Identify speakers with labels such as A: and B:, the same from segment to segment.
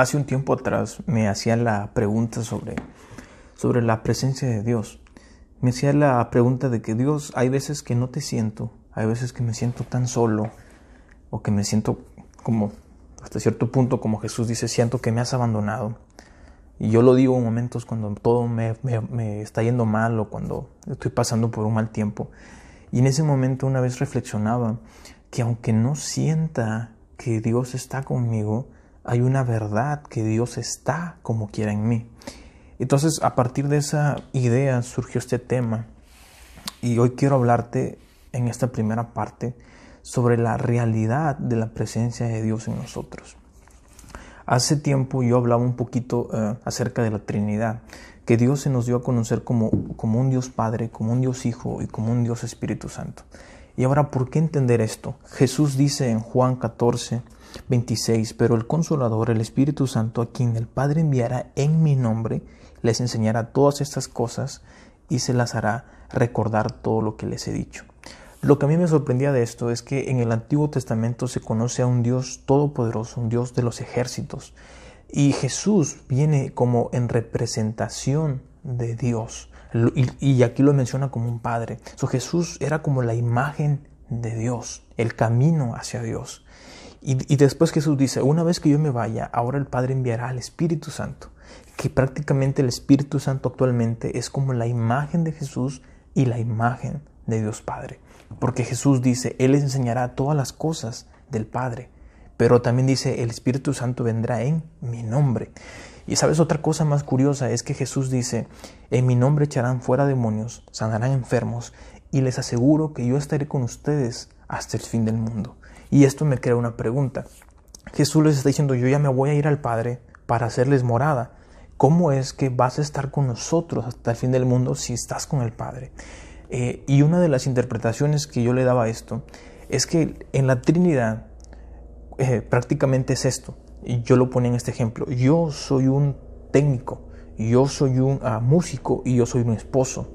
A: hace un tiempo atrás me hacía la pregunta sobre, sobre la presencia de Dios. Me hacía la pregunta de que Dios, hay veces que no te siento, hay veces que me siento tan solo, o que me siento como, hasta cierto punto, como Jesús dice, siento que me has abandonado. Y yo lo digo en momentos cuando todo me, me está yendo mal o cuando estoy pasando por un mal tiempo. Y en ese momento una vez reflexionaba que aunque no sienta que Dios está conmigo, hay una verdad que Dios está como quiera en mí. Entonces, a partir de esa idea surgió este tema y hoy quiero hablarte en esta primera parte sobre la realidad de la presencia de Dios en nosotros. Hace tiempo yo hablaba un poquito eh, acerca de la Trinidad, que Dios se nos dio a conocer como, como un Dios Padre, como un Dios Hijo y como un Dios Espíritu Santo. Y ahora, ¿por qué entender esto? Jesús dice en Juan 14, 26, pero el consolador, el Espíritu Santo, a quien el Padre enviará en mi nombre, les enseñará todas estas cosas y se las hará recordar todo lo que les he dicho. Lo que a mí me sorprendía de esto es que en el Antiguo Testamento se conoce a un Dios todopoderoso, un Dios de los ejércitos, y Jesús viene como en representación de Dios, y, aquí lo menciona como un padre. So, Jesús era como la imagen de Dios, el camino hacia Dios. Y, después Jesús dice, una vez que yo me vaya, ahora el Padre enviará al Espíritu Santo, que prácticamente el Espíritu Santo actualmente es como la imagen de Jesús y la imagen de Dios Padre. Porque Jesús dice, Él les enseñará todas las cosas del Padre. Pero también dice, el Espíritu Santo vendrá en mi nombre. Y sabes, otra cosa más curiosa es que Jesús dice, en mi nombre echarán fuera demonios, sanarán enfermos, y les aseguro que yo estaré con ustedes hasta el fin del mundo. Y esto me crea una pregunta. Jesús les está diciendo, yo ya me voy a ir al Padre para hacerles morada. ¿Cómo es que vas a estar con nosotros hasta el fin del mundo si estás con el Padre? Eh, y una de las interpretaciones que yo le daba a esto es que en la Trinidad eh, prácticamente es esto. Y yo lo ponía en este ejemplo. Yo soy un técnico, yo soy un ah, músico y yo soy un esposo.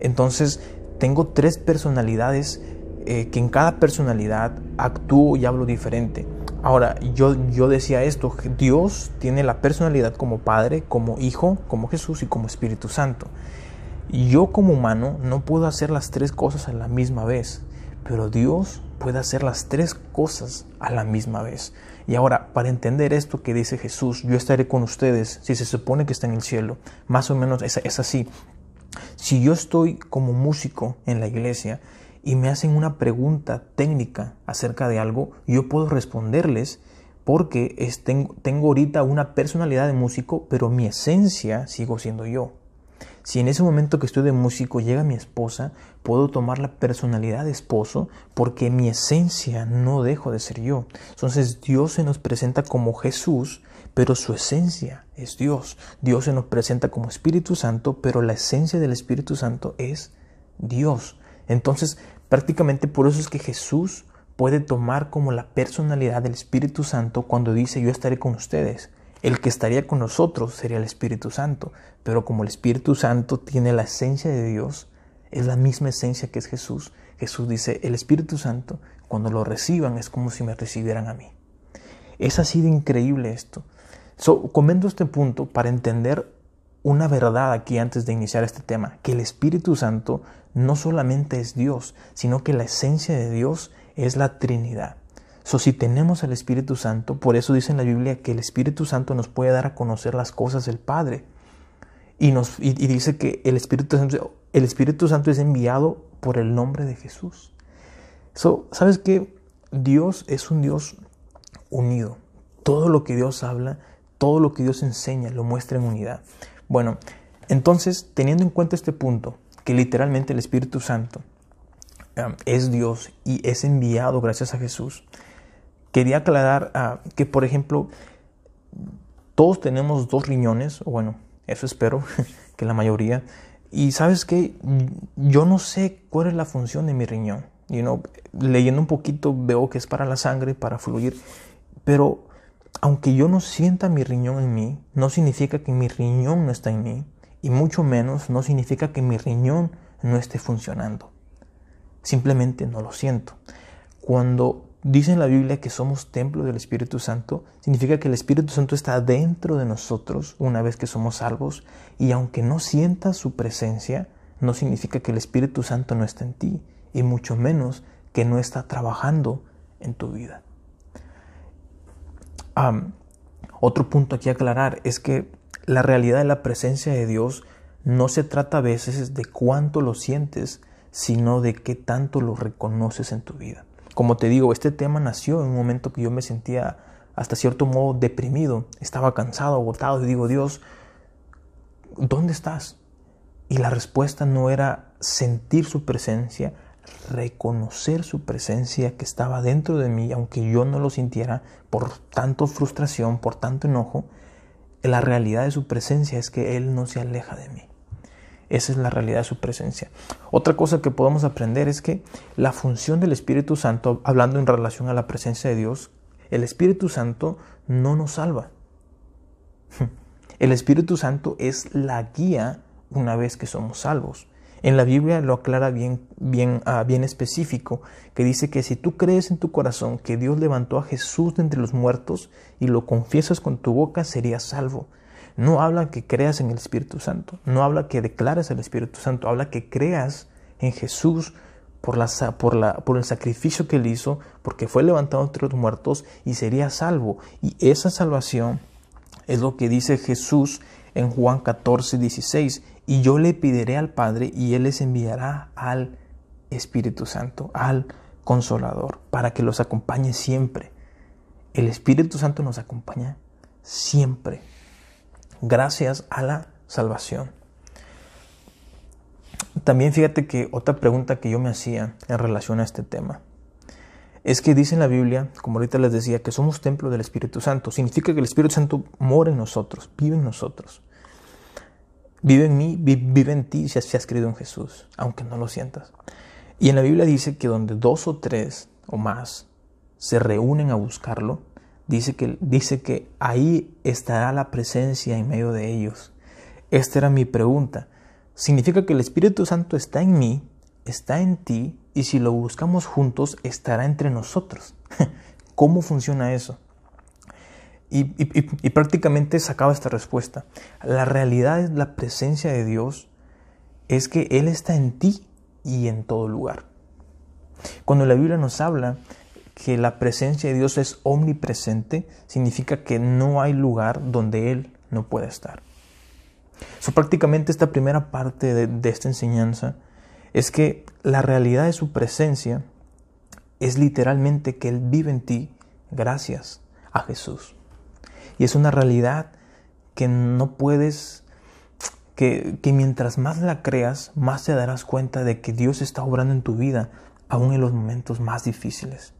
A: Entonces tengo tres personalidades eh, que en cada personalidad actúo y hablo diferente. Ahora, yo, yo decía esto, Dios tiene la personalidad como Padre, como Hijo, como Jesús y como Espíritu Santo. Yo como humano no puedo hacer las tres cosas a la misma vez, pero Dios puede hacer las tres cosas a la misma vez. Y ahora, para entender esto que dice Jesús, yo estaré con ustedes si se supone que está en el cielo, más o menos es, es así. Si yo estoy como músico en la iglesia y me hacen una pregunta técnica acerca de algo, yo puedo responderles porque tengo, tengo ahorita una personalidad de músico, pero mi esencia sigo siendo yo. Si en ese momento que estoy de músico llega mi esposa, puedo tomar la personalidad de esposo porque mi esencia no dejo de ser yo. Entonces Dios se nos presenta como Jesús, pero su esencia es Dios. Dios se nos presenta como Espíritu Santo, pero la esencia del Espíritu Santo es Dios. Entonces Prácticamente por eso es que Jesús puede tomar como la personalidad del Espíritu Santo cuando dice yo estaré con ustedes. El que estaría con nosotros sería el Espíritu Santo, pero como el Espíritu Santo tiene la esencia de Dios, es la misma esencia que es Jesús. Jesús dice, el Espíritu Santo, cuando lo reciban es como si me recibieran a mí. Es así de increíble esto. So, comento este punto para entender una verdad aquí antes de iniciar este tema, que el Espíritu Santo no solamente es Dios, sino que la esencia de Dios es la Trinidad. So, si tenemos al Espíritu Santo, por eso dice en la Biblia que el Espíritu Santo nos puede dar a conocer las cosas del Padre. Y, nos, y, dice que el Espíritu, Santo, el Espíritu Santo es enviado por el nombre de Jesús. So, ¿Sabes qué? Dios es un Dios unido. Todo lo que Dios habla, todo lo que Dios enseña, lo muestra en unidad. Bueno, entonces, teniendo en cuenta este punto, que literalmente el Espíritu Santo um, es Dios y es enviado gracias a Jesús, quería aclarar uh, que, por ejemplo, todos tenemos dos riñones, o bueno, eso espero, que la mayoría, y sabes que yo no sé cuál es la función de mi riñón. You know, leyendo un poquito veo que es para la sangre, para fluir, pero aunque yo no sienta mi riñón en mí, no significa que mi riñón no está en mí y mucho menos no significa que mi riñón no esté funcionando. Simplemente no lo siento. Cuando dice en la Biblia que somos templo del Espíritu Santo, significa que el Espíritu Santo está dentro de nosotros una vez que somos salvos y aunque no sientas su presencia, no significa que el Espíritu Santo no está en ti y mucho menos que no está trabajando en tu vida. otro punto aquí a aclarar es que la realidad de la presencia de Dios no se trata a veces de cuánto lo sientes, sino de qué tanto lo reconoces en tu vida. Como te digo, este tema nació en un momento que yo me sentía hasta cierto modo deprimido, estaba cansado, agotado y digo, Dios, ¿dónde estás? Y la respuesta no era sentir su presencia, reconocer su presencia que estaba dentro de mí, aunque yo no lo sintiera por tanto frustración, por tanto enojo, la realidad de su presencia es que Él no se aleja de mí. Esa es la realidad de su presencia. Otra cosa que podemos aprender es que la función del Espíritu Santo, hablando en relación a la presencia de Dios, el Espíritu Santo no nos salva. El Espíritu Santo es la guía una vez que somos salvos. En la Biblia lo aclara bien, bien, ah, bien específico, que dice que si tú crees en tu corazón que Dios levantó a Jesús de entre los muertos y lo confiesas con tu boca, serías salvo. No habla que creas en el Espíritu Santo, no habla que declares el Espíritu Santo, habla que creas en Jesús por, la, por, la, por el sacrificio que él hizo, porque fue levantado entre los muertos y sería salvo. Y esa salvación es lo que dice Jesús en Juan 14, 16. Y yo le pediré al Padre y Él les enviará al Espíritu Santo, al Consolador, para que los acompañe siempre. El Espíritu Santo nos acompaña siempre gracias a la salvación. También fíjate que otra pregunta que yo me hacía en relación a este tema es que dice en la Biblia, como ahorita les decía, que somos templo del Espíritu Santo. Significa que el Espíritu Santo mora en nosotros, vive en nosotros. Vive en mí, vive en ti si has creído en Jesús, aunque no lo sientas. Y en la Biblia dice que donde dos o tres o más se reúnen a buscarlo, dice que, dice que ahí estará la presencia en medio de ellos. Esta era mi pregunta. Significa que el Espíritu Santo está en mí, está en ti, y si lo buscamos juntos, estará entre nosotros. ¿Cómo funciona eso? Y, y, prácticamente sacaba esta respuesta. La realidad es la presencia de Dios, es que Él está en ti y en todo lugar. Cuando la Biblia nos habla que la presencia de Dios es omnipresente, significa que no hay lugar donde Él no pueda estar. So, prácticamente esta primera parte de, esta enseñanza es que la realidad de su presencia es literalmente que Él vive en ti gracias a Jesús. Y es una realidad que no puedes, que, que, mientras más la creas, más te darás cuenta de que Dios está obrando en tu vida, aún en los momentos más difíciles.